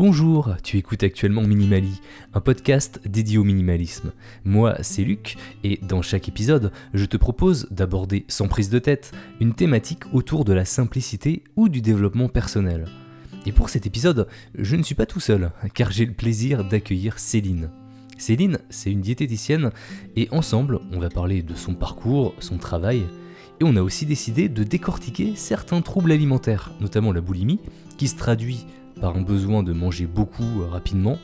Bonjour, tu écoutes actuellement Minimali, un podcast dédié au minimalisme. Moi, c'est Luc, et dans chaque épisode, je te propose d'aborder sans prise de tête une thématique autour de la simplicité ou du développement personnel. Et pour cet épisode, je ne suis pas tout seul, car j'ai le plaisir d'accueillir Céline. Céline, c'est une diététicienne, et ensemble, on va parler de son parcours, son travail, et on a aussi décidé de décortiquer certains troubles alimentaires, notamment la boulimie, qui se traduit par un besoin de manger beaucoup euh, rapidement,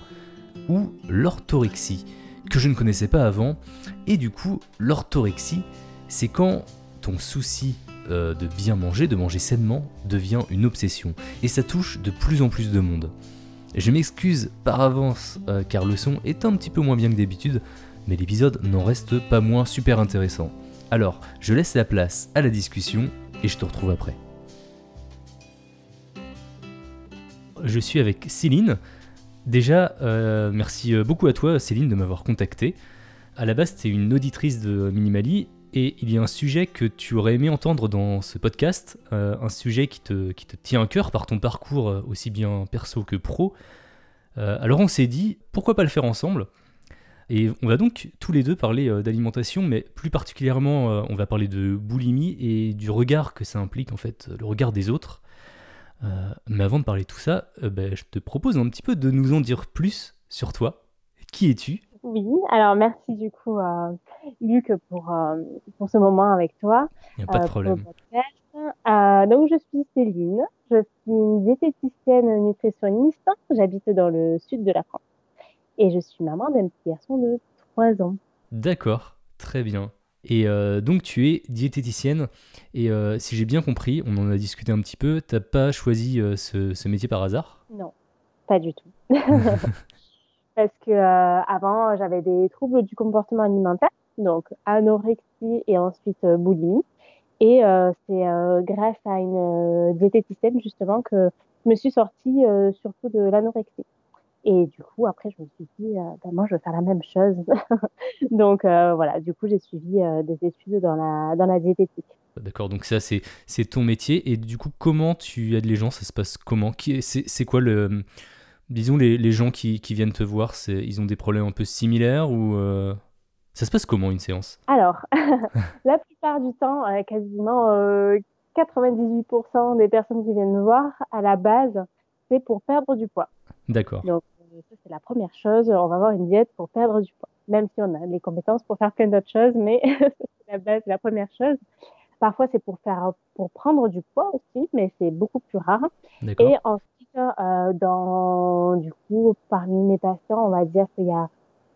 ou l'orthorexie, que je ne connaissais pas avant. Et du coup, l'orthorexie, c'est quand ton souci euh, de bien manger, de manger sainement, devient une obsession. Et ça touche de plus en plus de monde. Je m'excuse par avance euh, car le son est un petit peu moins bien que d'habitude, mais l'épisode n'en reste pas moins super intéressant. Alors, je laisse la place à la discussion et je te retrouve après. Je suis avec Céline. Déjà, euh, merci beaucoup à toi, Céline, de m'avoir contacté. À la base, tu es une auditrice de Minimali et il y a un sujet que tu aurais aimé entendre dans ce podcast, euh, un sujet qui te, tient à cœur par ton parcours euh, aussi bien perso que pro. alors on s'est dit, pourquoi pas le faire ensemble? Et on va donc tous les deux parler d'alimentation, mais plus particulièrement, on va parler de boulimie et du regard que ça implique, en fait, le regard des autres. Euh, mais avant de parler de tout ça, euh, ben, je te propose un petit peu de nous en dire plus sur toi. Qui es-tu? Oui, alors merci du coup, euh, Luc, pour, pour ce moment avec toi. Il n'y a pas de problème. donc, je suis Céline, je suis une diététicienne nutritionniste. J'habite dans le sud de la France. Et je suis maman d'un petit garçon de 3 ans. D'accord, très bien. Et euh, donc tu es diététicienne. Et euh, si j'ai bien compris, on en a discuté un petit peu, t'as pas choisi euh, ce, métier par hasard? Non, pas du tout. Parce que avant j'avais des troubles du comportement alimentaire, donc anorexie et ensuite boulimie. Et c'est grâce à une diététicienne justement que je me suis sortie surtout de l'anorexie. Et du coup, après, je me suis dit, euh, ben, moi, je veux faire la même chose. donc, euh, voilà, du coup, j'ai suivi euh, des études dans la, dans la diététique. D'accord, donc ça, c'est, c'est ton métier. Et du coup, comment tu aides les gens? Ça se passe comment? C'est, c'est quoi le. Disons, les, les gens qui, qui, viennent te voir, c'est, ils ont des problèmes un peu similaires ou. Ça se passe comment une séance? Alors, la plupart du temps, quasiment 98% des personnes qui viennent me voir, à la base, c'est pour perdre du poids. D'accord ça, c'est la première chose. On va avoir une diète pour perdre du poids. Même si on a les compétences pour faire plein d'autres choses, mais c'est la base, la première chose. Parfois, c'est pour faire, pour prendre du poids aussi, mais c'est beaucoup plus rare. Et ensuite, euh, dans, du coup, parmi mes patients, on va dire qu'il y a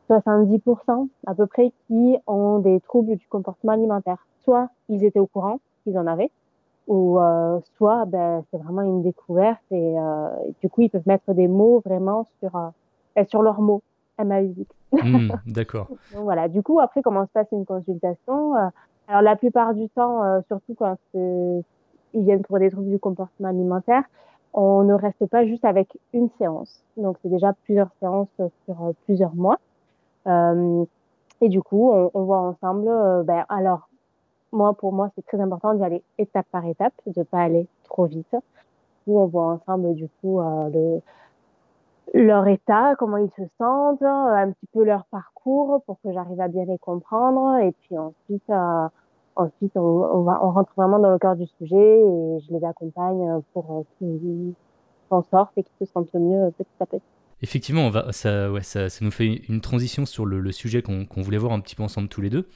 70% à peu près qui ont des troubles du comportement alimentaire. Soit ils étaient au courant qu'ils en avaient, ou euh, soit ben, c'est vraiment une découverte et, euh, du coup ils peuvent mettre des mots vraiment sur euh, sur leurs mots MAUX. Mmh, D'accord. Donc voilà, du coup après comment se passe une consultation euh, Alors la plupart du temps, euh, surtout quand ils viennent pour des troubles du comportement alimentaire, on ne reste pas juste avec une séance. Donc c'est déjà plusieurs séances sur plusieurs mois. et du coup, on, on voit ensemble, ben, alors moi, pour moi, c'est très important d'y aller étape par étape, de pas aller trop vite. Où on voit ensemble, du coup, euh, le, leur état, comment ils se sentent, un petit peu leur parcours pour que j'arrive à bien les comprendre. Et puis ensuite, euh, ensuite on, rentre vraiment dans le cœur du sujet et je les accompagne pour euh, qu'ils s'en sortent et qu'ils se sentent mieux petit à petit. Effectivement, ça, nous fait une transition sur le sujet qu'on voulait voir un petit peu ensemble tous les deux.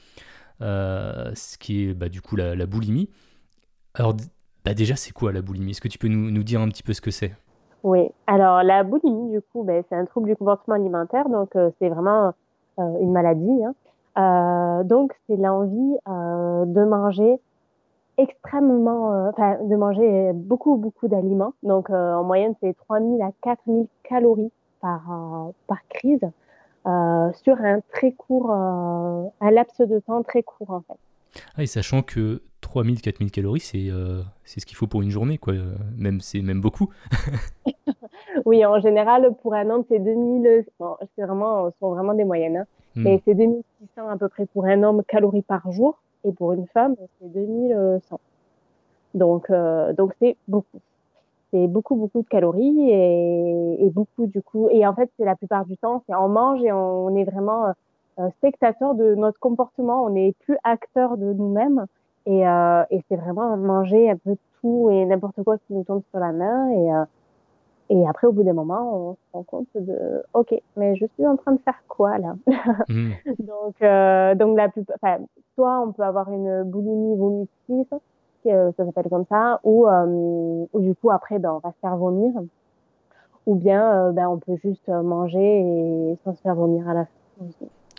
Euh, ce qui est bah, du coup la, boulimie. Alors bah, déjà, c'est quoi la boulimie? Est-ce que tu peux nous, dire un petit peu ce que c'est? Oui, alors la boulimie, du coup, bah, c'est un trouble du comportement alimentaire, donc euh, c'est vraiment euh, une maladie. Hein. donc c'est l'envie de manger extrêmement, enfin de manger beaucoup, beaucoup d'aliments. Donc en moyenne, c'est 3000 à 4000 calories par crise. Euh, sur un très court, euh, un laps de temps très court en fait. Ah, et sachant que 3000-4000 calories, c'est euh, ce qu'il faut pour une journée, quoi. Même, c'est même beaucoup. oui, en général, pour un homme, c'est 2000, bon, c'est vraiment, sont vraiment des moyennes, hein. Hmm. mais c'est 2600 à peu près pour un homme calories par jour, et pour une femme, c'est 2100. Donc, donc c'est beaucoup. C'est beaucoup, beaucoup de calories et, et, beaucoup du coup. Et en fait, c'est la plupart du temps, c'est on mange et on, est vraiment euh, spectateur de notre comportement. On n'est plus acteur de nous-mêmes. Et, euh, et c'est vraiment manger un peu tout et n'importe quoi qui nous tombe sur la main. Et, euh, et après, au bout d'un moment, on se rend compte de OK, mais je suis en train de faire quoi là? Mmh. Donc, euh, donc la plupart, enfin, soit on peut avoir une boulimie vomitive, euh, ça s'appelle comme ça, ou, euh, ou du coup après, ben, on va se faire vomir, ou bien ben, on peut juste manger et sans se faire vomir à la fin.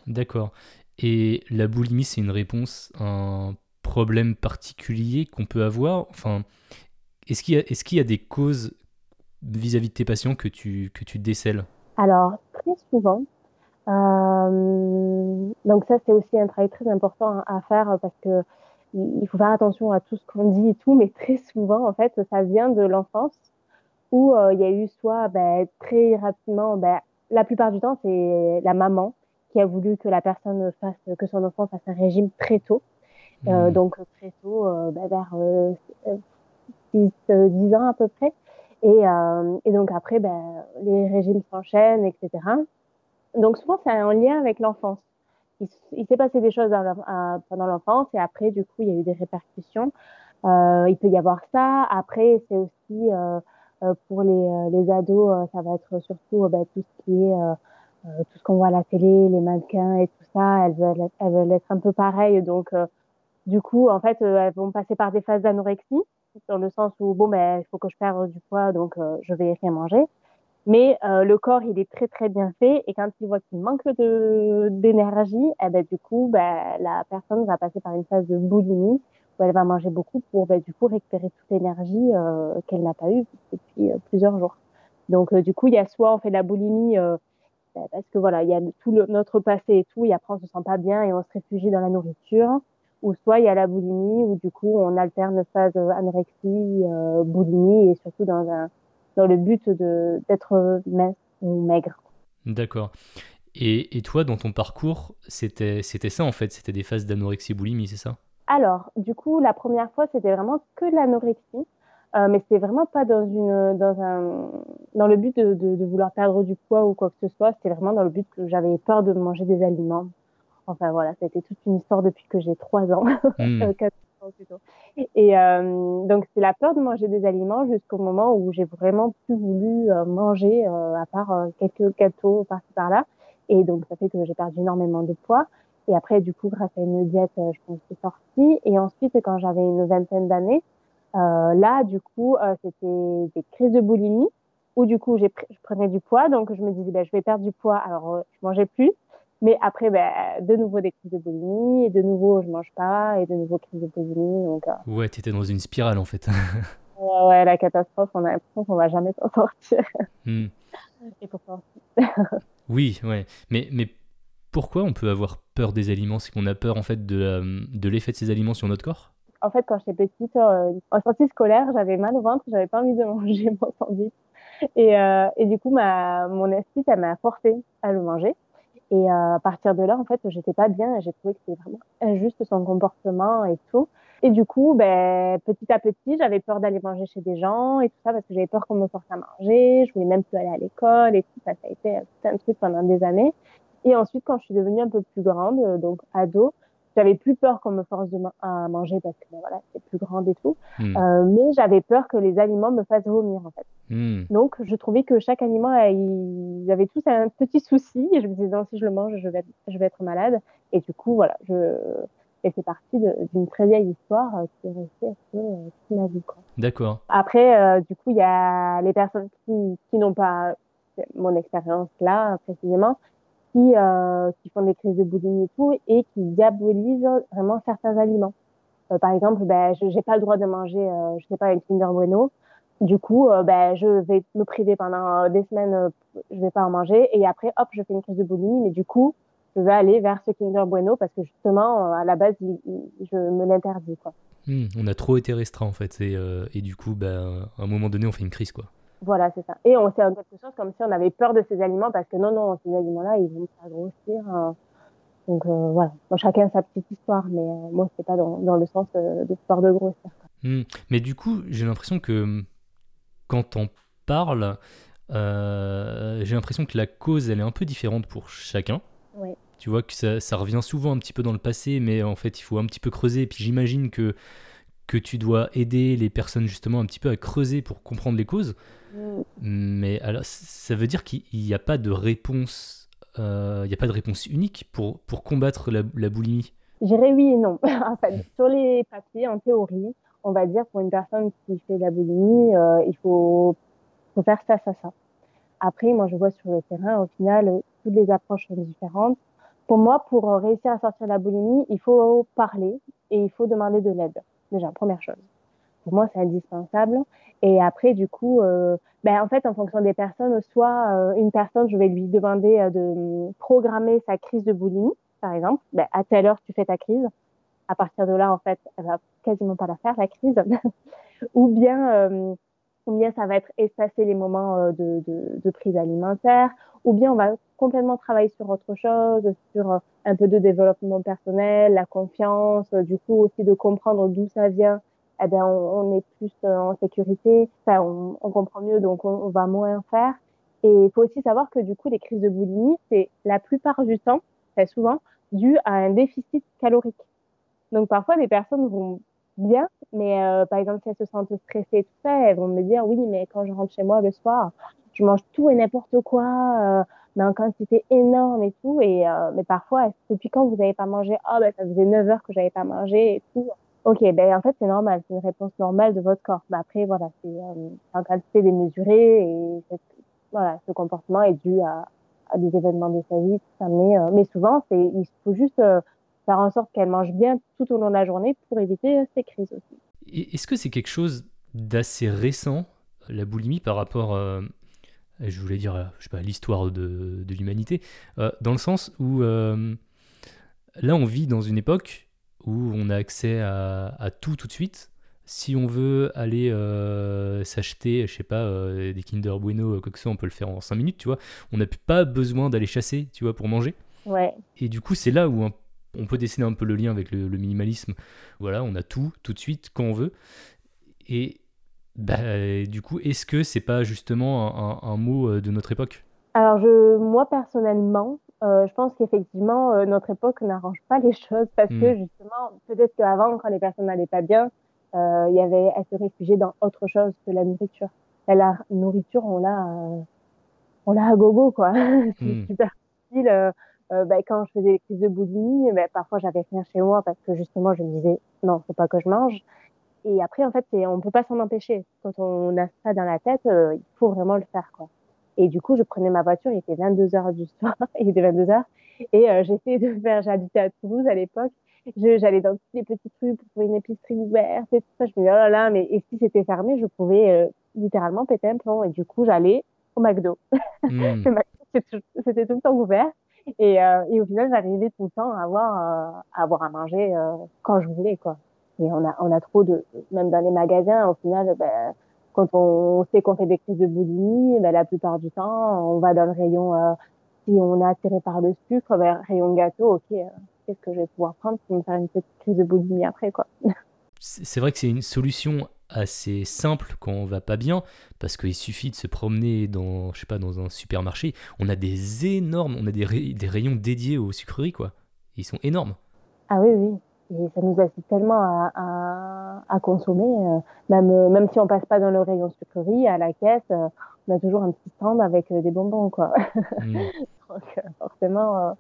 D'accord. Et la boulimie, c'est une réponse à un problème particulier qu'on peut avoir? Enfin, est-ce qu'il y, est qu'il y, a des causes vis-à-vis de tes patients que tu, que tu décèles? Alors, très souvent. Euh, donc ça, c'est aussi un travail très important à faire parce que il faut faire attention à tout ce qu'on dit et tout, mais très souvent, en fait, ça vient de l'enfance où euh, il y a eu soit ben, très rapidement, ben, la plupart du temps, c'est la maman qui a voulu que la personne fasse, que son enfant fasse un régime très tôt. Euh, mmh. donc très tôt, euh, ben, vers 6, 10 ans à peu près. Et, euh, et donc après, ben, les régimes s'enchaînent, etc. Donc souvent, c'est en lien avec l'enfance. Il, s'est passé des choses à, pendant l'enfance et après, du coup, il y a eu des répercussions. Euh, il peut y avoir ça. Après, c'est aussi euh, euh pour les, euh, les ados, euh, ça va être surtout ben, tout ce qui est tout ce qu'on voit à la télé, les mannequins et tout ça. Elles veulent, elles veulent être un peu pareilles. Donc, du coup, en fait, elles vont passer par des phases d'anorexie dans le sens où bon ben il faut que je perde du poids donc euh, je vais rien manger mais euh, le corps il est très très bien fait. Et quand il voit qu'il manque d'énergie eh ben du coup ben la personne va passer par une phase de boulimie où elle va manger beaucoup pour ben, du coup récupérer toute l'énergie euh, qu'elle n'a pas eue depuis plusieurs jours. Donc du coup il y a soit on fait de la boulimie ben, parce que voilà il y a tout notre passé et tout et après on se sent pas bien et on se réfugie dans la nourriture. Ou soit il y a la boulimie où du coup on alterne phase anorexie, euh, boulimie et surtout dans un dans le but d'être mince ou maigre. D'accord. Et, et, toi, dans ton parcours, c'était ça en fait, c'était des phases d'anorexie boulimie, c'est ça? Alors, du coup, la première fois, c'était vraiment que l'anorexie, euh, mais c'était vraiment pas dans une dans un dans le but de, de, de, vouloir perdre du poids ou quoi que ce soit. C'était vraiment dans le but que j'avais peur de manger des aliments Enfin voilà, ça a été toute une histoire depuis que j'ai trois ans, mmh. Et euh, donc c'est la peur de manger des aliments jusqu'au moment où j'ai vraiment plus voulu euh, manger euh, à part euh, quelques gâteaux par-ci par-là. Et donc ça fait que j'ai perdu énormément de poids. Et après du coup grâce à une diète, je pense que c'est sorti. Et ensuite quand j'avais une vingtaine d'années, là du coup c'était des crises de boulimie où du coup j'ai je prenais du poids donc je me disais ben, je vais perdre du poids alors je mangeais plus mais après, ben, de nouveau des crises de boulimie, et de nouveau je mange pas, et de nouveau crises de boulimie. Donc, euh... Ouais, t'étais dans une spirale en fait. ouais, ouais, la catastrophe, on a l'impression qu'on va jamais s'en sortir. Hmm. Et pourtant. oui, ouais. Mais, mais pourquoi on peut avoir peur des aliments? C'est qu'on a peur en fait de, de l'effet de ces aliments sur notre corps? En fait, quand j'étais petite, euh, en sortie scolaire, j'avais mal au ventre, j'avais pas envie de manger mon sandwich. Et, euh, et du coup, ma, mon esprit, ça m'a forcé à le manger. Et euh, à partir de là, en fait, j'étais pas bien. J'ai trouvé que c'était vraiment injuste son comportement et tout. Et du coup, ben, petit à petit, j'avais peur d'aller manger chez des gens et tout ça parce que j'avais peur qu'on me force à manger. Je voulais même plus aller à l'école et tout ça. Ça a été un truc pendant des années. Et ensuite, quand je suis devenue un peu plus grande, euh, donc ado, j'avais plus peur qu'on me force à manger parce que ben, voilà, c'est plus grande et tout. Hmm. Euh, mais j'avais peur que les aliments me fassent vomir en fait. Hmm. Donc je trouvais que chaque aliment, euh, ils avaient tous un petit souci et je me disais non, si je le mange, je vais, je vais être malade. Et du coup, voilà, je et c'est parti d'une très vieille histoire euh, qui est restée assez euh, toute ma vie. D'accord. Après, euh, du coup, il y a les personnes qui, qui n'ont pas mon expérience là précisément, qui, euh, qui font des crises de boulimie et tout, et qui diabolisent vraiment certains aliments. Euh, par exemple, ben, je n'ai pas le droit de manger, euh, je sais pas, une Kinder Bueno. Du coup, euh, ben, je vais me priver pendant des semaines, je vais pas en manger, et après, hop, je fais une crise de boulimie, mais du coup, je vais aller vers ce Kinder Bueno parce que justement, à la base, je me l'interdis. Hmm, on a trop été restreint en fait, et, et du coup, ben, à un moment donné, on fait une crise. quoi. Voilà, c'est ça. Et on sait quelque chose comme si on avait peur de ces aliments parce que non, non, ces aliments-là, ils vont pas grossir. Hein. Donc euh, voilà, chacun sa petite histoire, mais euh, moi, c'est pas dans, dans, le sens euh, de peur de grossir. Hmm. Mais du coup, j'ai l'impression que quand on parle, j'ai l'impression que la cause, elle est un peu différente pour chacun. Tu vois que ça, ça, revient souvent un petit peu dans le passé, mais en fait, il faut un petit peu creuser. Et puis j'imagine que, que tu dois aider les personnes justement un petit peu à creuser pour comprendre les causes. Mm. Mais alors, ça veut dire qu'il n'y a pas de réponse, euh, il n'y a pas de réponse unique pour, pour combattre la, la boulimie? J'irais oui et non. en fait, sur les papiers, en théorie, on va dire pour une personne qui fait de la boulimie, euh, il faut, faut faire ça, ça, ça. Après, moi, je vois sur le terrain, au final, toutes les approches sont différentes. Pour moi, pour réussir à sortir de la boulimie, il faut parler et il faut demander de l'aide. Déjà, première chose. Pour moi, c'est indispensable. Et après, du coup, euh, ben, en fait, en fonction des personnes, soit euh, une personne, je vais lui demander euh, de programmer sa crise de boulimie, par exemple. Ben, à telle heure, tu fais ta crise. À partir de là, en fait, elle va quasiment pas la faire, la crise. ou bien, ou bien ça va être espacer les moments de, de, de, prise alimentaire, ou bien on va complètement travailler sur autre chose, sur euh, un peu de développement personnel, la confiance, euh, du coup aussi de comprendre d'où ça vient. Eh bien, on, est plus en sécurité, on, comprend mieux, donc on, va moins faire. Et il faut aussi savoir que du coup, les crises de boulimie, c'est la plupart du temps, très souvent, dû à un déficit calorique. Donc parfois, les personnes vont bien, mais euh, par exemple, si elles se sentent stressées tout elles vont me dire oui, mais quand je rentre chez moi le soir, je mange tout et n'importe quoi, euh, mais en quantité énorme et tout. Et euh, mais parfois, depuis quand vous n'avez pas mangé? Ah ben ça faisait 9 heures que j'avais pas mangé et tout. Ok, ben en fait c'est normal, c'est une réponse normale de votre corps. Mais après voilà, c'est euh, en quantité démesurée et voilà, ce comportement est dû à, à des événements de sa vie. Tout ça. Mais euh, mais souvent c'est il faut juste euh, faire en sorte qu'elle mange bien tout au long de la journée pour éviter ces crises aussi. Est-ce que c'est quelque chose d'assez récent, la boulimie, par rapport, je voulais dire, je sais pas, l'histoire de, de l'humanité, euh, dans le sens où euh, là, on vit dans une époque où on a accès à, à tout tout de suite. Si on veut aller euh, s'acheter, je sais pas, euh, des Kinder Bueno, quoi que ce soit, on peut le faire en 5 minutes, tu vois. On n'a pas besoin d'aller chasser, tu vois, pour manger. Ouais. Et du coup, c'est là où un on peut dessiner un peu le lien avec le, le, minimalisme. Voilà, on a tout, tout de suite, quand on veut. Et bah, du coup, est-ce que c'est pas justement un, mot euh, de notre époque? Alors, je, moi personnellement, euh, je pense qu'effectivement, euh, notre époque n'arrange pas les choses parce mmh. que justement, peut-être qu'avant, quand les personnes n'allaient pas bien, euh, il y avait à se réfugier dans autre chose que la nourriture. La nourriture, on l'a, on l'a à gogo, quoi. c'est mmh. super facile ben, quand je faisais les crises de boulimie, ben, parfois j'avais rien chez moi parce que justement je me disais non, faut pas que je mange. Et après, en fait, on peut pas s'en empêcher. Quand on a ça dans la tête, euh, il faut vraiment le faire, quoi. Et du coup, je prenais ma voiture, il était 22 heures du soir, il était 22 heures, et euh, j'essayais de faire, j'habitais à Toulouse à l'époque, je, j'allais dans tous les petits trucs pour trouver une épicerie ouverte et tout ça. Je me disais, oh là là, mais et si c'était fermé, je pouvais euh, littéralement péter un plomb. Et du coup, j'allais au McDo. Mmh. le McDo, c'était, c'était tout le temps ouvert. Et, euh, et au final, j'arrivais tout le temps à avoir, euh, à avoir à manger euh, quand je voulais, quoi. Et on a, on a trop de, même dans les magasins, au final, ben, quand on sait qu'on fait des crises de boulimie, ben, la plupart du temps, on va dans le rayon, euh, si on est attiré par le sucre, ben, rayon gâteau, ok, euh, qu'est-ce que je vais pouvoir prendre pour me faire une petite crise de boulimie après, quoi? C'est vrai que c'est une solution assez simple quand on va pas bien, parce qu'il suffit de se promener dans, je sais pas, dans un supermarché. On a des énormes, on a des, ray des rayons dédiés aux sucreries, quoi. Ils sont énormes. Ah oui, oui. Et ça nous incite tellement à, à, à consommer. Euh, même, euh, même si on passe pas dans le rayon sucrerie, à la caisse, euh, on a toujours un petit stand avec des bonbons, quoi. Mmh. Donc, forcément,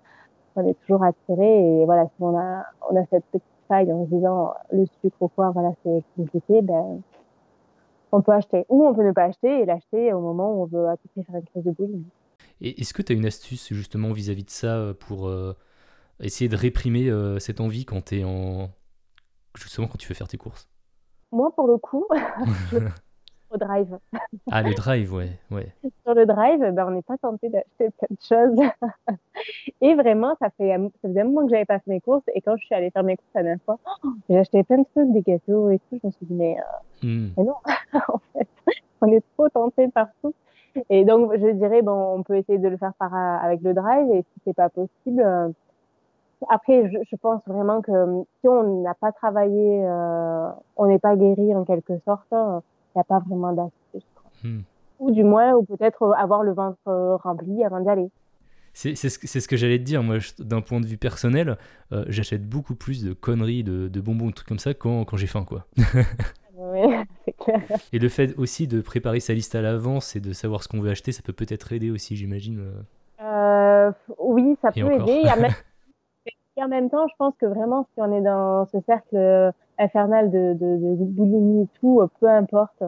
on est toujours attiré. Et voilà, si on a, on a cette petite faille en se disant le sucre ou quoi, voilà, c'est compliqué, ben, on peut acheter. Ou on peut ne pas acheter et l'acheter au moment où on veut à tout prix faire une crise de boulimie. Et est-ce que tu as une astuce justement vis-à-vis -vis de ça pour euh, essayer de réprimer euh, cette envie quand tu es en. justement quand tu veux faire tes courses Moi, pour le coup, je au drive. Ah, le drive, ouais. ouais. Sur le drive, ben, on n'est pas tenté d'acheter plein de choses. et vraiment, ça, fait, ça faisait un moment que j'avais pas fait mes courses. Et quand je suis allée faire mes courses la dernière fois, oh, j'ai acheté plein de trucs, des gâteaux et tout. Je me suis dit, mais, euh, mm. mais non, en fait, on est trop tenté partout. Et donc, je dirais, bon, on peut essayer de le faire par, avec le drive. Et si c'est pas possible, euh, après, je, je, pense vraiment que si on n'a pas travaillé, euh, on n'est pas guéri en quelque sorte, il n'y a pas vraiment d'astuce. Hmm. Ou du moins, ou peut-être avoir le ventre rempli avant d'y aller. C'est ce, ce, que j'allais te dire, moi, d'un point de vue personnel, j'achète beaucoup plus de conneries, de, de bonbons, de trucs comme ça quand, quand j'ai faim, quoi. Et le fait aussi de préparer sa liste à l'avance et de savoir ce qu'on veut acheter, ça peut peut-être aider aussi, j'imagine. Euh, oui, ça peut aider. Et en même temps, je pense que vraiment, si on est dans ce cercle infernal de, de, de boulimie et tout, peu importe,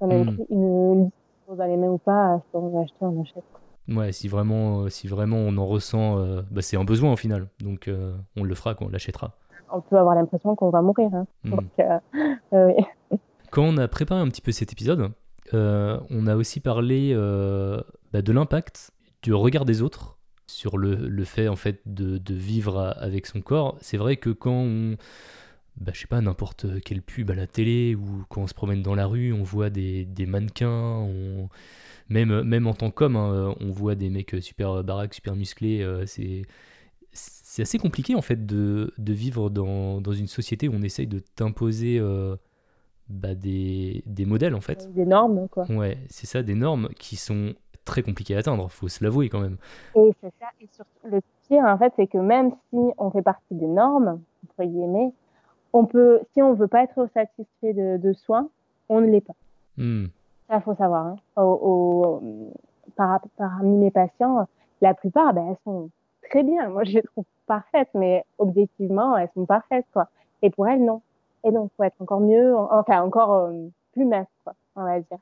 on a hmm. une liste dans les mains ou pas, si on veut acheter, on achète. Ouais, si vraiment, si vraiment on en ressent, euh, bah, c'est un besoin au final. Donc euh, on le fera, on l'achètera. On peut avoir l'impression qu'on va mourir. Hein. Hmm. Donc, quand on a préparé un petit peu cet épisode, euh, on a aussi parlé euh, bah, de l'impact du regard des autres sur le, fait en fait de, vivre avec son corps. C'est vrai que quand on, bah, je sais pas, n'importe quelle pub à la télé ou quand on se promène dans la rue, on voit des, mannequins, même, même en tant qu'homme, hein, on voit des mecs super baraques, super musclés. Euh, c'est c'est assez compliqué en fait de, vivre dans, une société où on essaye de t'imposer bah, des, des, modèles en fait. Des normes quoi. Ouais, c'est ça, des normes qui sont très compliquées à atteindre, faut se l'avouer quand même. Et c'est ça, et surtout le pire en fait, c'est que même si on fait partie des normes, entre guillemets, on peut, si on veut pas être satisfait de, de soi, on ne l'est pas. Hmm. Ça, faut savoir. Hein. Au, par, parmi mes patients, la plupart, ben, elles sont très bien. Moi, je les trouve parfaites, mais objectivement, elles sont parfaites, quoi. Et pour elles, non. Et donc, faut être encore mieux, enfin, encore euh, plus mince, quoi, on va dire.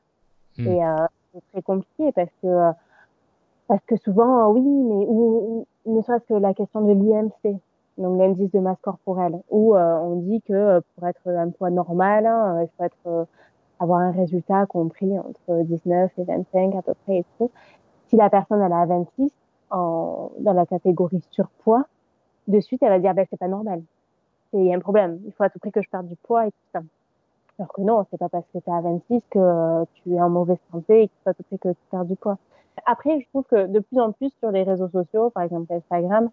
Hmm. Et euh, c'est très compliqué parce que, euh, parce que souvent, oui, mais ou, ne serait-ce que la question de l'IMC, donc l'indice de masse corporelle, où on dit que pour être un poids normal, hein, il faut être, avoir un résultat compris entre 19 et 25 à peu près et tout. Si la personne elle a 26 en, dans la catégorie surpoids, de suite elle va dire ben c'est pas normal il y a un problème. Il faut à tout prix que je perde du poids et tout ça. Alors que non, c'est pas parce que tu à 26 que euh, tu es en mauvaise santé et qu'il faut à tout prix que tu perds du poids. Après, je trouve que de plus en plus sur les réseaux sociaux, par exemple Instagram,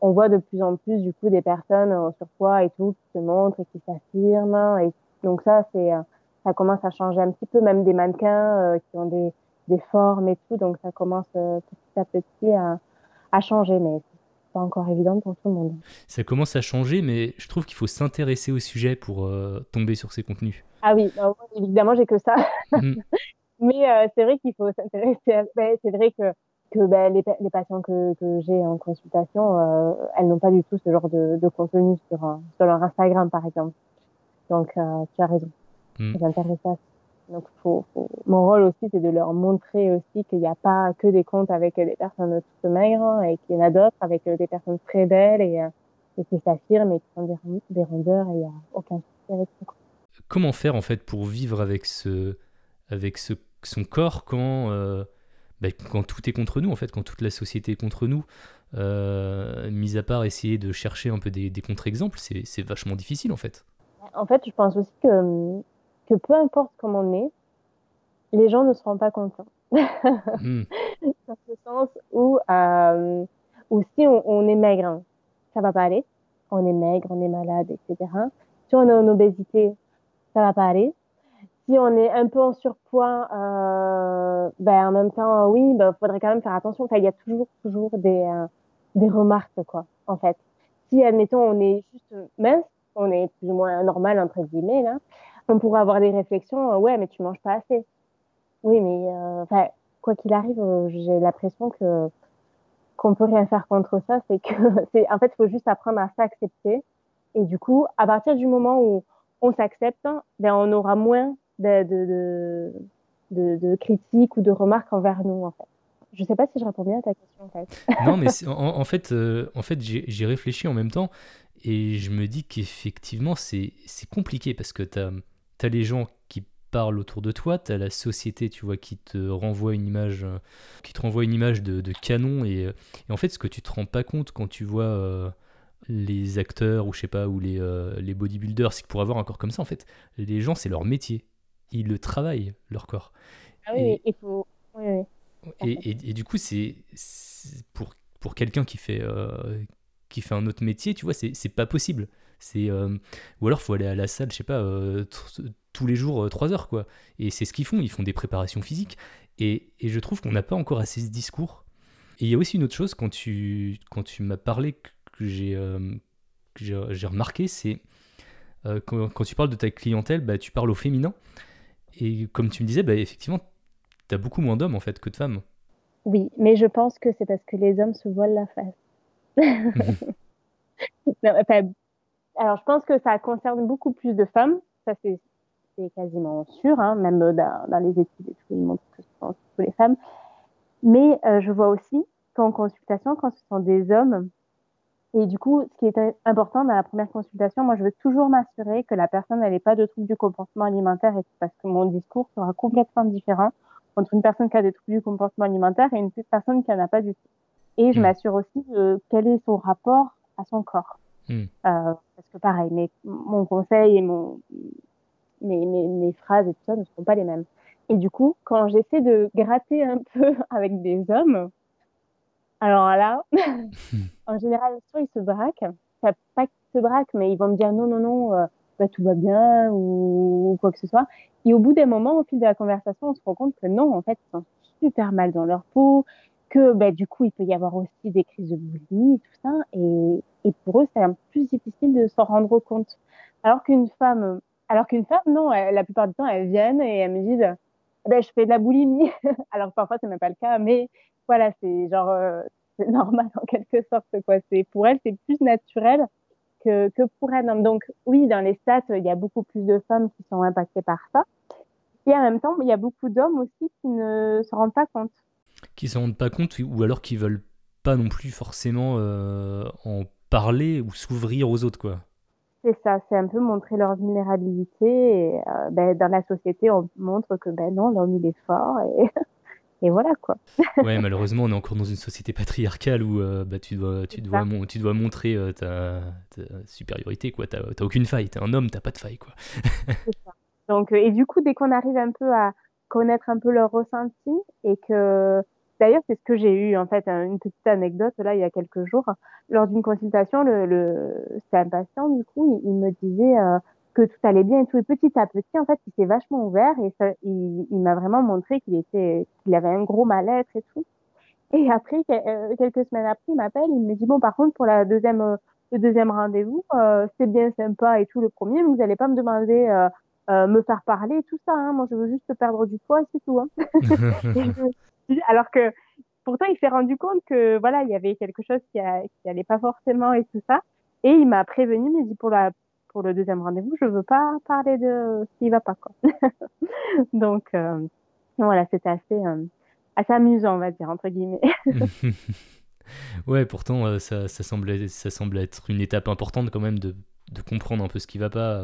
on voit de plus en plus du coup des personnes en surpoids et tout qui se montrent et qui s'affirment. Et donc ça, c'est euh, ça commence à changer un petit peu, même des mannequins euh, qui ont des, des formes et tout. Donc ça commence petit à petit à, à changer, mais pas encore évident pour tout le monde. Ça commence à changer, mais je trouve qu'il faut s'intéresser au sujet pour euh, tomber sur ces contenus. Ah oui, bah, évidemment, j'ai que ça. Mm. mais euh, c'est vrai qu'il faut s'intéresser. Ben, c'est vrai que, que ben, les, les, patients que, que j'ai en consultation, euh, elles n'ont pas du tout ce genre de, de contenu sur, sur leur Instagram, par exemple. Donc, tu as raison. Mm. à donc, faut, faut... mon rôle aussi, c'est de leur montrer aussi qu'il n'y a pas que des comptes avec des personnes toutes maigres hein, et qu'il y en a d'autres avec des personnes très belles et, euh, et qui s'affirment et qui sont des, des rondeurs et il n'y a aucun souci avec ça. Comment faire en fait pour vivre avec, ce, avec ce, son corps quand, euh, bah, quand tout est contre nous, en fait, quand toute la société est contre nous? Euh, Mis à part essayer de chercher un peu des, des contre-exemples, c'est vachement difficile en fait. En fait, je pense aussi que hum, que peu importe comment on est, les gens ne seront pas contents. Hmm. Dans ce sens où, euh, où si on, on est maigre, hein, ça va pas aller. On est maigre, on est malade, etc. Si on est en obésité, ça va pas aller. Si on est un peu en surpoids, euh, ben en même temps, oui, il ben, faudrait quand même faire attention. Enfin, il y a toujours, toujours des, euh, des remarques, quoi, en fait. Si, admettons, on est juste mince, on est plus ou moins normal, entre guillemets, là, on pourrait avoir des réflexions, euh, ouais, mais tu manges pas assez. Oui, mais euh, quoi qu'il arrive, euh, j'ai l'impression que qu'on peut rien faire contre ça. C'est que, c'est en fait, il faut juste apprendre à s'accepter. Et du coup, à partir du moment où on s'accepte, ben on aura moins de, de, critiques ou de remarques envers nous, en fait. Je sais pas si je réponds bien à ta question, en fait. non, mais en, fait, en fait j'ai réfléchi en même temps et je me dis qu'effectivement, c'est compliqué parce que tu as t'as les gens qui parlent autour de toi, t'as la société, tu vois, qui te renvoie une image, euh, qui te renvoie une image de, canon. Et, euh, et, en fait, ce que tu te rends pas compte quand tu vois euh, les acteurs ou je sais pas, ou les, les bodybuilders, c'est que pour avoir un corps comme ça, en fait, les gens, c'est leur métier. Ils le travaillent, leur corps. Ah oui, il faut. Et, et, du coup, c'est pour, pour quelqu'un qui fait qui fait un autre métier, tu vois, c'est pas possible. C'est ou alors faut aller à la salle, je sais pas, tous les jours 3 heures quoi. Et c'est ce qu'ils font, ils font des préparations physiques. Et, et je trouve qu'on n'a pas encore assez ce discours. Et il y a aussi une autre chose quand tu quand tu m'as parlé que j'ai j'ai remarqué, c'est quand, quand, tu parles de ta clientèle, bah, tu parles au féminin. Et comme tu me disais, bah, effectivement, tu as beaucoup moins d'hommes en fait que de femmes. Oui, mais je pense que c'est parce que les hommes se voilent la face. alors, je pense que ça concerne beaucoup plus de femmes. Ça, c'est quasiment sûr, hein, même dans, dans, les études et tout, ils montrent que ce sont les femmes. Mais euh, je vois aussi qu'en consultation, quand ce sont des hommes, et du coup, ce qui est important dans la première consultation, moi, je veux toujours m'assurer que la personne n'ait pas de troubles du comportement alimentaire, et parce que mon discours sera complètement différent entre une personne qui a des troubles du comportement alimentaire et une personne qui n'en a pas du tout. Et je hmm. m'assure aussi de quel est son rapport à son corps. Hmm. Euh, parce que pareil, mes, mon conseil et mon, mes, mes, mes, phrases et tout ça ne sont pas les mêmes. Et du coup, quand j'essaie de gratter un peu avec des hommes, alors là, en général, soit ils se braquent, pas qu'ils se braquent, mais ils vont me dire non, non, non, euh, bah, tout va bien ou, quoi que ce soit. Et au bout d'un moment, au fil de la conversation, on se rend compte que non, en fait, ils sont super mal dans leur peau, que bah, du coup, il peut y avoir aussi des crises de boulimie et tout ça. Et, et pour eux, c'est un peu plus difficile de s'en rendre compte. Alors qu'une femme, alors qu'une femme, non, la plupart du temps, elles viennent et elles me disent, ben, je fais de la boulimie. alors parfois, c'est même pas le cas, mais voilà, c'est genre, euh, c'est normal en quelque sorte, quoi. C'est, pour elles, c'est plus naturel que, que pour un homme. Donc, oui, dans les stats, il y a beaucoup plus de femmes qui sont impactées par ça. Et en même temps, il y a beaucoup d'hommes aussi qui ne se rendent pas compte. Qui se rendent pas compte, ou alors qui veulent pas non plus forcément euh, en parler ou s'ouvrir aux autres, quoi. C'est ça, c'est un peu montrer leur vulnérabilité. Et, euh, ben, dans la société, on montre que ben non, l'homme il est fort et et voilà quoi. ouais, malheureusement, on est encore dans une société patriarcale où euh, bah, tu, dois, tu, dois tu dois montrer euh, ta, supériorité, quoi. T'as aucune faille, t'es un homme, t'as pas de faille, quoi. ça. Donc, et du coup, dès qu'on arrive un peu à connaître un peu leur ressenti et que D'ailleurs, c'est ce que j'ai eu en fait, une petite anecdote là il y a quelques jours. Lors d'une consultation, le, le... c'était un patient du coup, il, me disait que tout allait bien et tout. Et petit à petit, en fait, il s'est vachement ouvert et ça, il, il m'a vraiment montré qu'il était, qu'il avait un gros mal-être et tout. Et après, euh, quelques semaines après, il m'appelle, il me dit bon, par contre, pour la deuxième, euh, le deuxième rendez-vous, euh, c'est bien sympa et tout le premier, mais vous n'allez pas me demander euh, euh, me faire parler et tout ça. Hein. Moi, je veux juste perdre du poids et c'est tout. Hein. alors que pourtant, il s'est rendu compte que voilà, il y avait quelque chose qui, a, qui allait pas forcément et tout ça. Et il m'a prévenu, il m'a dit pour la pour le deuxième rendez-vous, je veux pas parler de ce qui va pas quoi. Donc euh, voilà, c'était assez euh, assez amusant, on va dire entre guillemets. ouais, pourtant euh, ça, ça semblait ça semble être une étape importante quand même de, de comprendre un peu ce qui va pas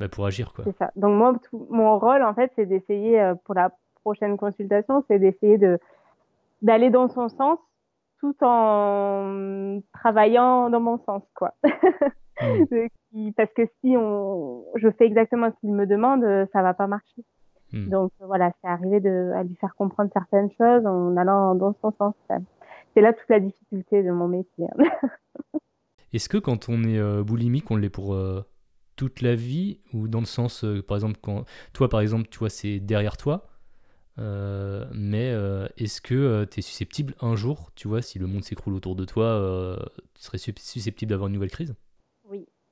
bah, pour agir quoi. C'est ça. Donc moi mon rôle en fait, c'est d'essayer pour la prochaine consultation, c'est d'essayer de d'aller dans son sens tout en travaillant dans mon sens quoi. Mm. parce que si on, je fais exactement ce qu'il me demande, euh, ça va pas marcher. Mm. Donc voilà, c'est arrivé de, à lui faire comprendre certaines choses en allant dans son sens. C'est là toute la difficulté de mon métier. Est-ce que quand on est euh, boulimique, on l'est pour euh, toute la vie ou dans le sens, par exemple, quand toi, par exemple, tu vois, c'est derrière toi, mais est-ce que tu es susceptible un jour, tu vois, si le monde s'écroule autour de toi, tu serais susceptible d'avoir une nouvelle crise?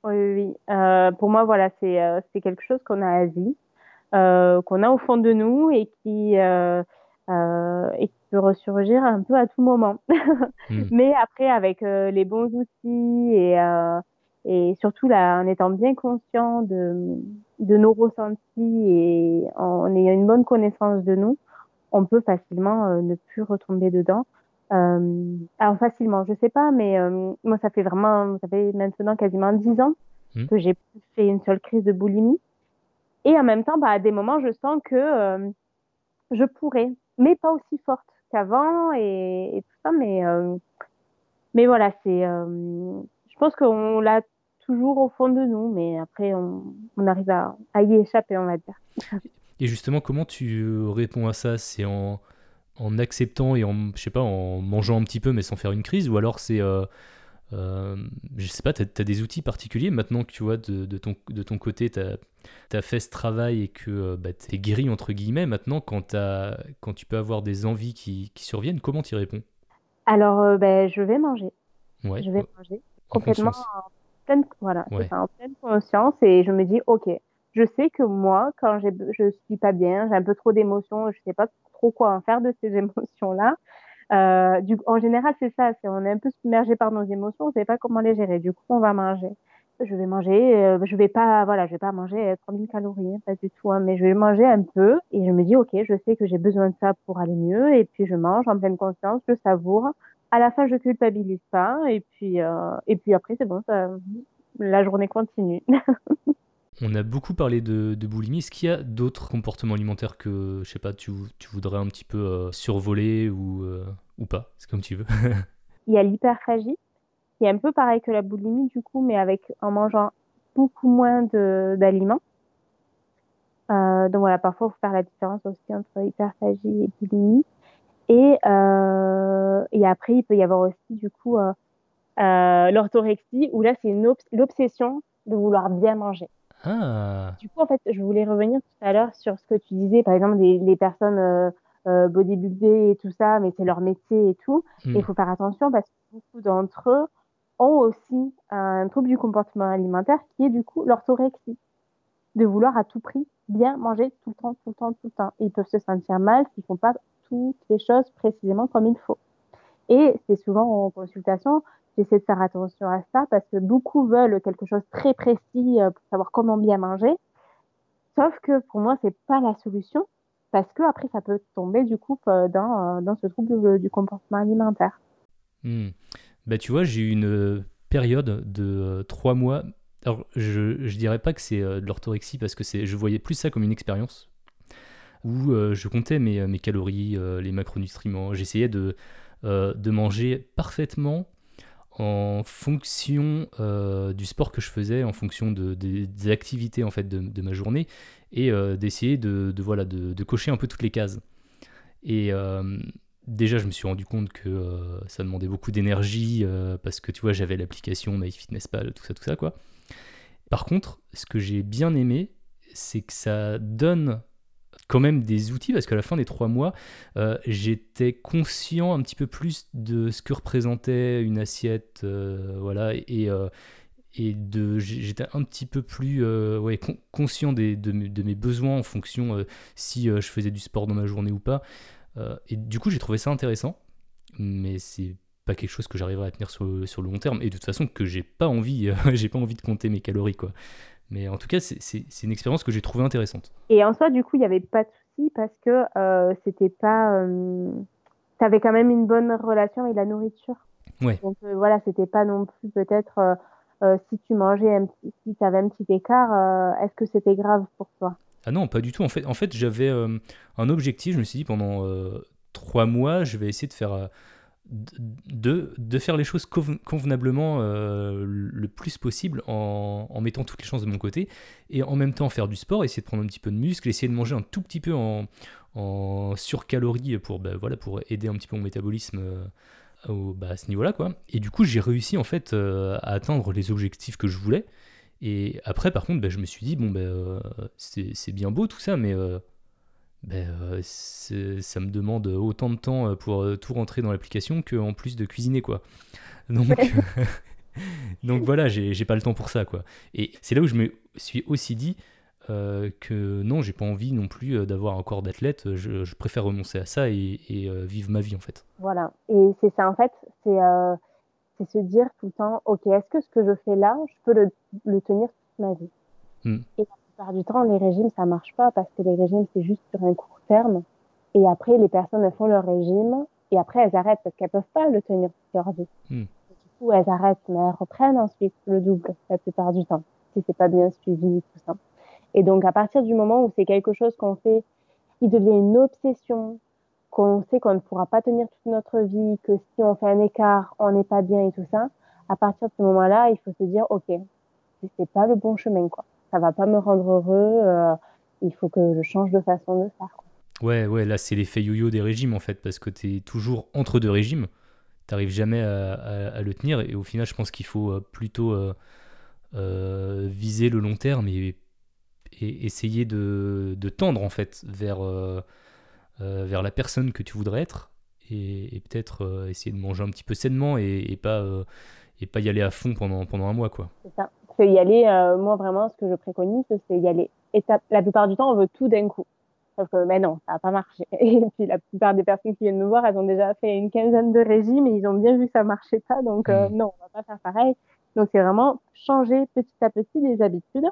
Oui, oui. Euh, pour moi, voilà, c'est euh, quelque chose qu'on a à vie, euh, qu'on a au fond de nous et qui euh, euh, et qui peut ressurgir un peu à tout moment. Hmm. Mais après, avec euh, les bons outils et et surtout là, en étant bien conscient de de nos ressentis et en ayant une bonne connaissance de nous, on peut facilement ne plus retomber dedans. Euh, alors facilement, je sais pas, mais euh, moi ça fait vraiment, ça fait maintenant quasiment dix ans mmh. que j'ai fait une seule crise de boulimie. Et en même temps, bah, à des moments, je sens que euh, je pourrais, mais pas aussi forte qu'avant et, et, tout ça. Mais, euh, mais voilà, c'est, je pense qu'on l'a toujours au fond de nous, mais après, on, on arrive à, à, y échapper, on va dire. Et justement, comment tu réponds à ça? C'est en en acceptant et en, je sais pas, en mangeant un petit peu mais sans faire une crise? Ou alors c'est euh, euh, je sais pas, tu as, des outils particuliers? Maintenant que tu vois de, de ton, de ton côté, tu as, fait ce travail et que euh, bah, tu es guéri entre guillemets. Maintenant, quand, as, quand tu peux avoir des envies qui, qui surviennent, comment tu y réponds? Alors, euh, ben, je vais manger. Ouais. Je vais manger complètement en pleine, voilà, en pleine conscience et je me dis, ok, je sais que moi, quand je suis pas bien, j'ai un peu trop d'émotions, je sais pas trop quoi en faire de ces émotions-là. Euh, du, en général, c'est ça, c'est on est un peu submergé par nos émotions, on sait pas comment les gérer. Du coup, on va manger. Je vais manger, euh, je vais pas, voilà, je vais pas manger 3000 calories, hein, pas du tout, hein, mais je vais manger un peu et je me dis, ok, je sais que j'ai besoin de ça pour aller mieux et puis je mange en pleine conscience, je savoure. À la fin, je culpabilise pas et puis euh, et puis après, c'est bon, ça, la journée continue. On a beaucoup parlé de, boulimie. Est-ce qu'il y a d'autres comportements alimentaires que, je sais pas, tu, voudrais un petit peu euh, survoler ou, euh, ou pas? C'est comme tu veux. Il y a l'hyperphagie, qui est un peu pareil que la boulimie, du coup, mais avec en mangeant beaucoup moins d'aliments. Donc voilà, parfois, il faut faire la différence aussi entre hyperphagie et boulimie. Et, et après, il peut y avoir aussi, du coup, l'orthorexie, où là, c'est l'obsession de vouloir bien manger. Ah. Du coup, en fait, je voulais revenir tout à l'heure sur ce que tu disais, par exemple, des, les personnes euh, euh bodybuildées et tout ça, mais c'est leur métier et tout. Il hmm. faut faire attention parce que beaucoup d'entre eux ont aussi un trouble du comportement alimentaire qui est du coup l'orthorexie, de vouloir à tout prix bien manger tout le temps, tout le temps, tout le temps. ils peuvent se sentir mal s'ils font pas toutes les choses précisément comme il faut. Et c'est souvent en consultation, j'essaie de faire attention à ça parce que beaucoup veulent quelque chose de très précis euh, pour savoir comment bien manger. Sauf que pour moi, c'est pas la solution parce que après, ça peut tomber du coup euh, dans, euh, dans ce trouble du comportement alimentaire. Hmm. Bah, tu vois, j'ai eu une période de trois mois. Alors, je, je dirais pas que c'est de l'orthorexie parce que je voyais plus ça comme une expérience où je comptais mes, mes calories, les macronutriments. J'essayais de, de manger parfaitement en fonction euh, du sport que je faisais, en fonction de, des activités en fait de, ma journée, et euh, d'essayer de, voilà, de, cocher un peu toutes les cases. Et euh, déjà, je me suis rendu compte que ça demandait beaucoup d'énergie parce que tu vois, j'avais l'application MyFitnessPal, tout ça, tout ça quoi. Par contre, ce que j'ai bien aimé, c'est que ça donne quand même des outils parce qu'à la fin des trois mois, euh, j'étais conscient un petit peu plus de ce que représentait une assiette, euh, voilà, et, euh, de j'étais un petit peu plus conscient des, de, mes besoins en fonction si je faisais du sport dans ma journée ou pas. Et du coup, j'ai trouvé ça intéressant, mais c'est pas quelque chose que j'arriverai à tenir sur, sur, le long terme et de toute façon que j'ai pas envie j'ai pas envie de compter mes calories quoi mais en tout cas, c'est une expérience que j'ai trouvée intéressante. Et en soi, du coup, il n'y avait pas de souci parce que euh, c'était pas. Euh, tu avais quand même une bonne relation avec la nourriture. Ouais. Donc euh, voilà, c'était pas non plus peut-être euh, si tu mangeais, un petit, si tu avais un petit écart, est-ce que c'était grave pour toi? Ah non, pas du tout. En fait, j'avais un objectif. Je me suis dit pendant trois mois, je vais essayer de faire faire les choses convenablement euh, le plus possible en, mettant toutes les chances de mon côté et en même temps faire du sport, essayer de prendre un petit peu de muscle, essayer de manger un tout petit peu en, en surcalories pour, bah, voilà, pour aider un petit peu mon métabolisme euh, au, bah, à ce niveau-là. quoi. Et du coup, j'ai réussi en fait euh, à atteindre les objectifs que je voulais. Et après, par contre, bah, je me suis dit, bon, bah, c'est bien beau tout ça, mais ben, euh, ça me demande autant de temps euh, pour euh, tout rentrer dans l'application qu'en plus de cuisiner quoi. Donc, donc voilà, j'ai pas le temps pour ça quoi. Et c'est là où je me suis aussi dit que non, j'ai pas envie non plus d'avoir un corps d'athlète. Je, préfère renoncer à ça et, vivre ma vie en fait. Voilà, et c'est ça en fait, c'est se dire tout le temps, ok, est-ce que ce que je fais là, je peux le, le tenir toute ma vie hmm plupart du temps, les régimes, ça marche pas parce que les régimes, c'est juste sur un court terme. Et après, les personnes, elles font leur régime et après, elles arrêtent parce qu'elles peuvent pas le tenir toute leur vie. Hmm. Du coup, elles arrêtent, mais elles reprennent ensuite le double la plupart du temps, si c'est pas bien suivi, tout ça. Et donc, à partir du moment où c'est quelque chose qu'on fait qui devient une obsession, qu'on sait qu'on ne pourra pas tenir toute notre vie, que si on fait un écart, on n'est pas bien et tout ça, à partir de ce moment-là, il faut se dire, OK, c'est pas le bon chemin, quoi ça va pas me rendre heureux, euh, il faut que je change de façon de faire. Ouais, ouais, là c'est l'effet yo-yo des régimes en fait, parce que tu es toujours entre deux régimes. t'arrives jamais à, le tenir. Et au final, je pense qu'il faut plutôt viser le long terme et, essayer de, tendre en fait vers, vers la personne que tu voudrais être et, peut-être essayer de manger un petit peu sainement et, pas et pas y aller à fond pendant, pendant un mois quoi. C'est ça. Y aller, moi vraiment ce que je préconise, c'est y aller étape. La plupart du temps, on veut tout d'un coup. Sauf que, mais non, ça n'a pas marché. Et puis, la plupart des personnes qui viennent me voir, elles ont déjà fait une quinzaine de régimes et ils ont bien vu que ça marchait pas. Donc, euh, mm. non, on va pas faire pareil. Donc, c'est vraiment changer petit à petit des habitudes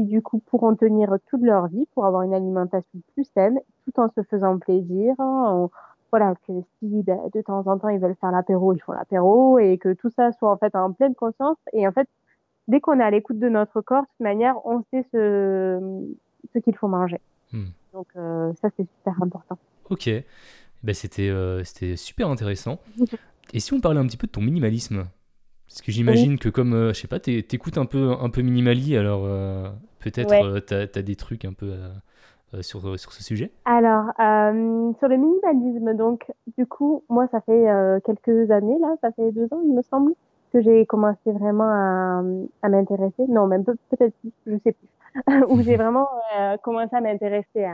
qui, du coup, pourront tenir toute leur vie pour avoir une alimentation plus saine, tout en se faisant plaisir. Hein. voilà, que si ben, de temps en temps ils veulent faire l'apéro, ils font l'apéro et que tout ça soit en fait en pleine conscience. Et en fait, dès qu'on est à l'écoute de notre corps, de toute manière, on sait ce, ce qu'il faut manger. Hmm. Donc euh, ça, c'est super important. Ok, ben, c'était euh, c'était super intéressant. Et si on parlait un petit peu de ton minimalisme? Parce que j'imagine que comme, euh, je sais pas, t'écoutes un peu, un peu Minimali, alors peut-être tu as, des trucs un peu sur, sur ce sujet? Alors, sur le minimalisme, donc du coup, moi, ça fait quelques années, là, ça fait deux ans, il me semble, que j'ai commencé vraiment à, à m'intéresser. Non, même peut-être plus, je sais plus. où j'ai vraiment euh, commencé à m'intéresser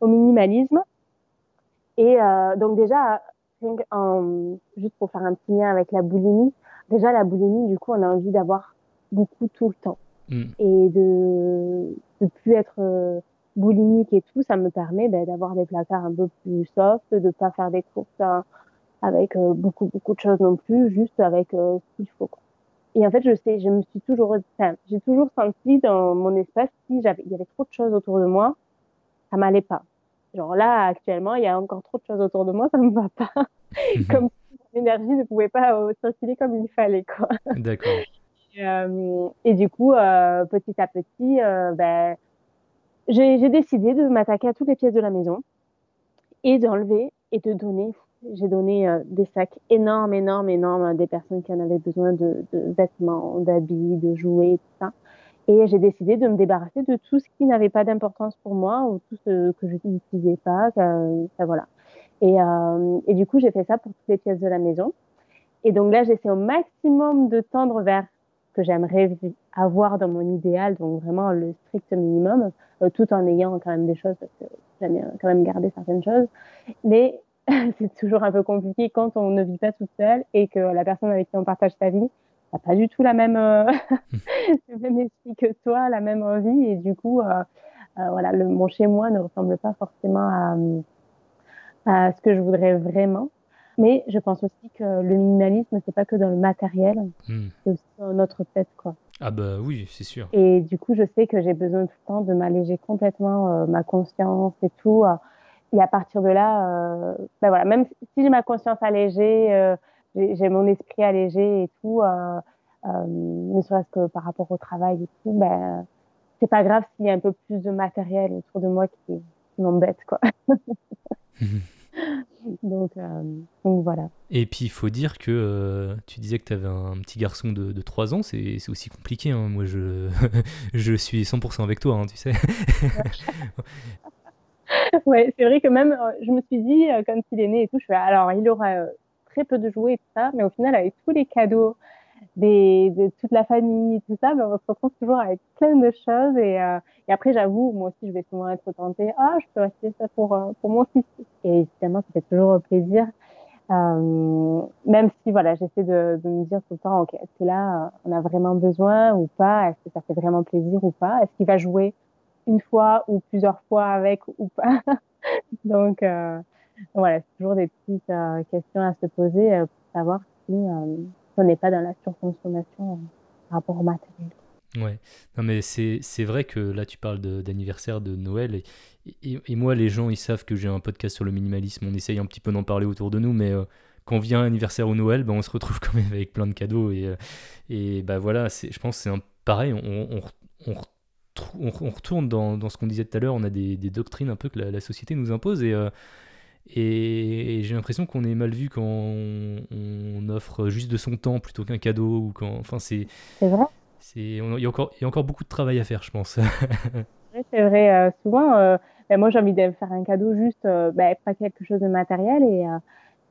au minimalisme. Et euh, donc déjà, juste pour faire un petit lien avec la boulimie, déjà la boulimie, du coup, on a envie d'avoir beaucoup tout le temps. Mm. Et de de plus être euh, boulimique et tout, ça me permet ben, d'avoir des placards un peu plus soft, de pas faire des courses hein, avec beaucoup beaucoup de choses non plus, juste avec ce qu'il faut. Et en fait, je sais, je me suis toujours, enfin, j'ai toujours senti dans mon espace si j'avais, il y avait trop de choses autour de moi, ça m'allait pas. Genre là, actuellement, il y a encore trop de choses autour de moi, ça me va pas. comme si l'énergie ne pouvait pas euh, circuler comme il fallait, quoi. D'accord. Euh, et du coup, euh, petit à petit, ben, j'ai décidé de m'attaquer à toutes les pièces de la maison et d'enlever et de donner j'ai donné euh, des sacs énormes, énormes, énormes à des personnes qui en avaient besoin de, de vêtements, d'habits, de jouets, tout ça. Et j'ai décidé de me débarrasser de tout ce qui n'avait pas d'importance pour moi ou tout ce que je n'utilisais pas. Ça, voilà. Et, euh, et, du coup, j'ai fait ça pour toutes les pièces de la maison. Et donc là, j'essaie au maximum de tendre vers ce que j'aimerais avoir dans mon idéal, donc vraiment le strict minimum, euh, tout en ayant quand même des choses, parce que j'aime quand même garder certaines choses. Mais c'est toujours un peu compliqué quand on ne vit pas toute seule et que la personne avec qui on partage sa vie n'a pas du tout la même, euh, le même esprit que toi, la même envie. Et du coup, euh, euh, voilà, le, mon chez-moi ne ressemble pas forcément à, à, ce que je voudrais vraiment. Mais je pense aussi que le minimalisme, c'est pas que dans le matériel, hmm. c'est aussi dans notre tête, quoi. Ah bah oui, c'est sûr. Et du coup, je sais que j'ai besoin tout le temps de m'alléger complètement ma conscience et tout. Et à partir de là, euh, ben voilà, même si j'ai ma conscience allégée, euh, j'ai mon esprit allégé et tout, euh, euh, ne serait-ce que par rapport au travail et tout, ben c'est pas grave s'il y a un peu plus de matériel autour de moi qui, qui m'embête, quoi. donc, euh, donc, voilà. Et puis il faut dire que euh, tu disais que tu avais un petit garçon de, de 3 ans, c'est aussi compliqué. Hein. Moi je, je suis 100% avec toi, hein, tu sais. ouais, c'est vrai que même, euh, je me suis dit, quand il est né et tout, je fais, alors, il aura très peu de jouets et tout ça, mais au final, avec tous les cadeaux des, de toute la famille et tout ça, ben, on se retrouve toujours avec plein de choses. Et, et après, j'avoue, moi aussi, je vais souvent être tentée, ah, je peux acheter ça pour, pour mon fils. Et évidemment, ça fait toujours plaisir. Euh, même si voilà, j'essaie de, de, me dire tout le temps, ok, est-ce que là, on a vraiment besoin ou pas? Est-ce que ça fait vraiment plaisir ou pas? Est-ce qu'il va jouer une fois ou plusieurs fois avec ou pas? Donc, euh, voilà, c'est toujours des petites euh, questions à se poser euh, pour savoir si on n'est pas dans la surconsommation par rapport au matériel. Ouais, non mais c'est, vrai que là tu parles d'anniversaire de, Noël et, et, moi les gens ils savent que j'ai un podcast sur le minimalisme, on essaye un petit peu d'en parler autour de nous mais quand vient anniversaire ou Noël ben, on se retrouve quand même avec plein de cadeaux et, et bah voilà, je pense c'est pareil, on, on, on on, retourne dans, ce qu'on disait tout à l'heure, on a des, doctrines un peu que la, société nous impose et, euh, et, j'ai l'impression qu'on est mal vu quand on, offre juste de son temps plutôt qu'un cadeau ou quand, enfin c'est. C'est vrai. il y a encore, il y a encore beaucoup de travail à faire, je pense. c'est vrai. Euh, souvent, euh, ben, moi j'ai envie de faire un cadeau juste, ben, pas quelque chose de matériel et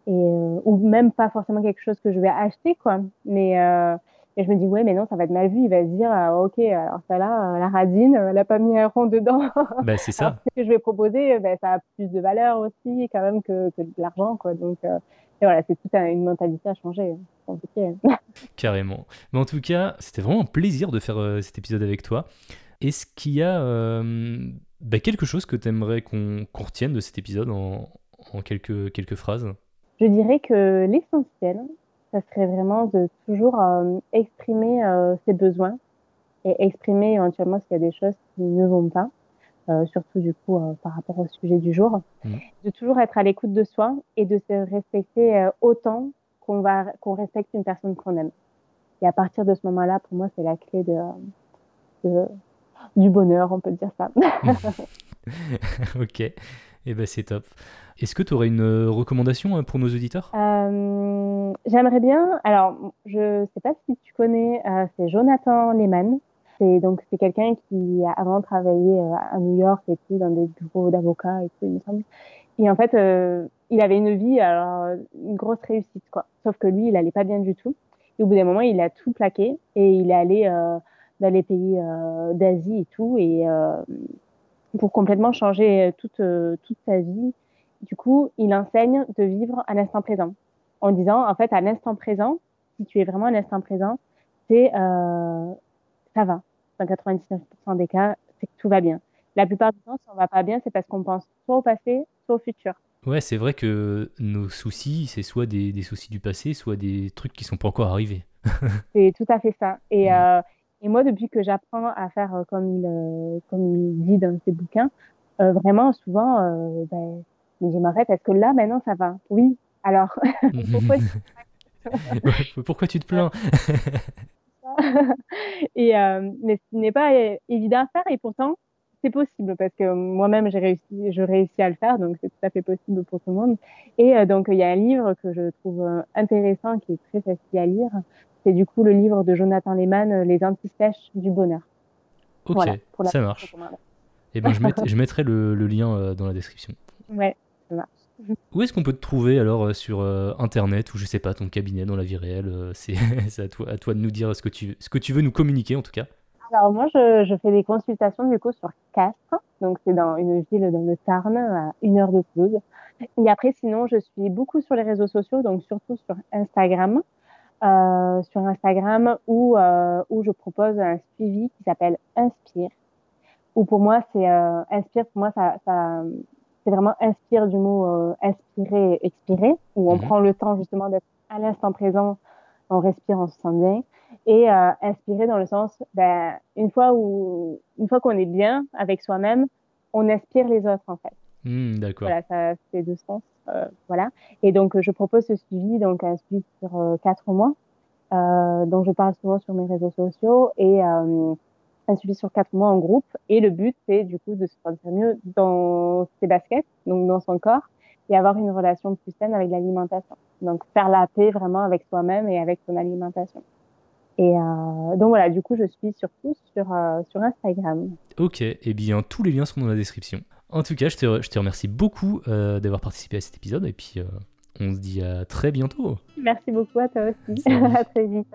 et ou même pas forcément quelque chose que je vais acheter quoi mais et je me dis, ouais, mais non, ça va être mal vu. Il va se dire, ah, ok, alors ça là, la radine, elle n'a pas mis un rond dedans. Bah, c'est ça. ce que je vais proposer, ben, ça a plus de valeur aussi, quand même, que, que de l'argent, quoi. Donc, et voilà, c'est toute une mentalité à changer. Hein. Carrément. Mais en tout cas, c'était vraiment un plaisir de faire cet épisode avec toi. Est-ce qu'il y a bah, quelque chose que tu aimerais qu'on retienne de cet épisode en, en quelques, quelques phrases? Je dirais que l'essentiel, ça serait vraiment de toujours euh, exprimer euh, ses besoins et exprimer éventuellement s'il y a des choses qui ne vont pas, euh, surtout du coup par rapport au sujet du jour. Mmh. De toujours être à l'écoute de soi et de se respecter autant qu'on va qu'on respecte une personne qu'on aime. Et à partir de ce moment-là, pour moi, c'est la clé de, de, du bonheur, on peut dire ça. ok, eh ben c'est top. Est-ce que tu aurais une euh, recommandation hein, pour nos auditeurs? Euh, J'aimerais bien. Alors, je ne sais pas si tu connais, euh, c'est Jonathan Lehman. C'est donc c'est quelqu'un qui a avant travaillé à New York et tout dans des bureaux d'avocats et tout, il me semble. Et en fait, il avait une vie, alors une grosse réussite quoi. Sauf que lui, il allait pas bien du tout. Et au bout d'un moment, il a tout plaqué et il est allé dans les pays d'Asie et tout et pour complètement changer toute toute sa vie du coup, il enseigne de vivre à l'instant présent. En disant, en fait, à l'instant présent, si tu es vraiment à l'instant présent, c'est euh, ça va. Dans 99% des cas, c'est que tout va bien. La plupart du temps, si on va pas bien, c'est parce qu'on pense soit au passé, soit au futur. Ouais, c'est vrai que nos soucis, c'est soit des, soucis du passé, soit des trucs qui sont pas encore arrivés. c'est tout à fait ça. Et, euh, et moi, depuis que j'apprends à faire euh, comme il, euh, comme il dit dans ses bouquins, euh, vraiment, souvent, ben, mais je m'arrête, est-ce que là, maintenant, ça va? Oui. Alors, pourquoi... tu te plains? Et, euh, Mais ce n'est pas évident à faire et pourtant, c'est possible parce que moi-même, j'ai réussi, je réussis à le faire, donc c'est tout à fait possible pour tout le monde. Et euh, donc, il y a un livre que je trouve euh, intéressant, qui est très facile à lire. C'est du coup le livre de Jonathan Lehman, Les antisèches du bonheur. Ok, ça marche. Et eh ben, je, je mettrai le, le lien dans la description. Ouais. Où est-ce qu'on peut te trouver alors euh, sur euh, internet ou je sais pas ton cabinet dans la vie réelle euh, C'est à toi, à toi de nous dire ce que, tu, ce que tu veux nous communiquer en tout cas. Alors moi je, je fais des consultations du coup sur Castres, donc c'est dans une ville dans le Tarn à une heure de Toulouse. Et après sinon je suis beaucoup sur les réseaux sociaux, donc surtout sur Instagram. Euh, sur Instagram où, où je propose un suivi qui s'appelle Inspire. Où pour moi c'est Inspire pour moi ça, ça c'est vraiment inspire du mot euh, inspirer expirer, où on mhm. prend le temps justement d'être à l'instant présent, on respire, on se sent bien, et euh, inspirer dans le sens, ben, une fois où, une fois qu'on est bien avec soi-même, on inspire les autres en fait. Hmm, d'accord. Voilà, ça c'est deux sens. Euh, voilà. Et donc je propose ce suivi, donc un suivi sur euh, quatre mois, euh, dont je parle souvent sur mes réseaux sociaux et un suivi sur quatre mois en groupe. Et le but, c'est du coup de se sentir mieux dans ses baskets, donc dans son corps, et avoir une relation plus saine avec l'alimentation. Donc faire la paix vraiment avec soi-même et avec son alimentation. Et euh, donc voilà, du coup, je suis surtout sur, euh, sur Instagram. Ok, et eh bien tous les liens sont dans la description. En tout cas, je te, je te remercie beaucoup euh, d'avoir participé à cet épisode et puis on se dit à très bientôt. Merci beaucoup à toi aussi. à très vite.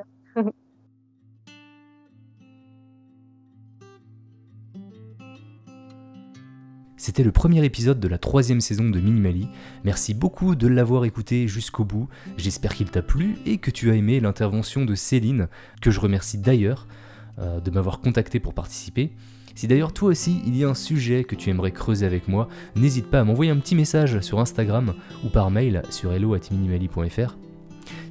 C'était le premier épisode de la troisième saison de Minimali. Merci beaucoup de l'avoir écouté jusqu'au bout. J'espère qu'il t'a plu et que tu as aimé l'intervention de Céline, que je remercie d'ailleurs euh, de m'avoir contacté pour participer. Si d'ailleurs toi aussi il y a un sujet que tu aimerais creuser avec moi, n'hésite pas à m'envoyer un petit message sur Instagram ou par mail sur hello@minimali.fr.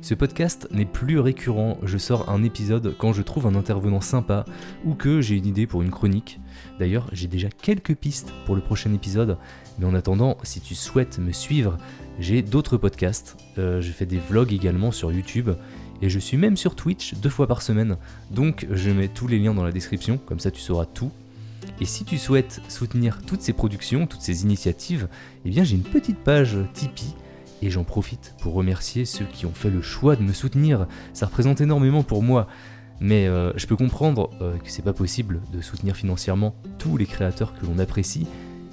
Ce podcast n'est plus récurrent, je sors un épisode quand je trouve un intervenant sympa ou que j'ai une idée pour une chronique. D'ailleurs, j'ai déjà quelques pistes pour le prochain épisode, mais en attendant, si tu souhaites me suivre, j'ai d'autres podcasts, euh, je fais des vlogs également sur YouTube, et je suis même sur Twitch deux fois par semaine, donc je mets tous les liens dans la description, comme ça tu sauras tout. Et si tu souhaites soutenir toutes ces productions, toutes ces initiatives, eh bien j'ai une petite page Tipeee et j'en profite pour remercier ceux qui ont fait le choix de me soutenir. Ça représente énormément pour moi. Mais euh, je peux comprendre euh, que c'est pas possible de soutenir financièrement tous les créateurs que l'on apprécie.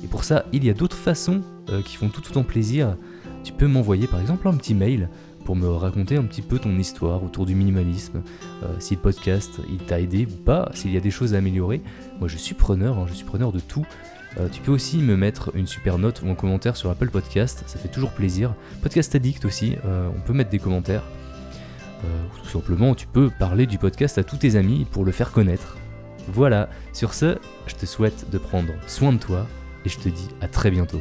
Et pour ça, il y a d'autres façons euh, qui font tout autant plaisir. tu peux m'envoyer par exemple un petit mail pour me raconter un petit peu ton histoire autour du minimalisme, euh, si le podcast il t'a aidé ou pas, s'il y a des choses à améliorer. Moi je suis preneur, hein, je suis preneur de tout. Euh, tu peux aussi me mettre une super note ou un commentaire sur Apple Podcast, ça fait toujours plaisir. Podcast Addict aussi, euh, on peut mettre des commentaires. ou tout simplement, tu peux parler du podcast à tous tes amis pour le faire connaître. Voilà, sur ce, je te souhaite de prendre soin de toi et je te dis à très bientôt.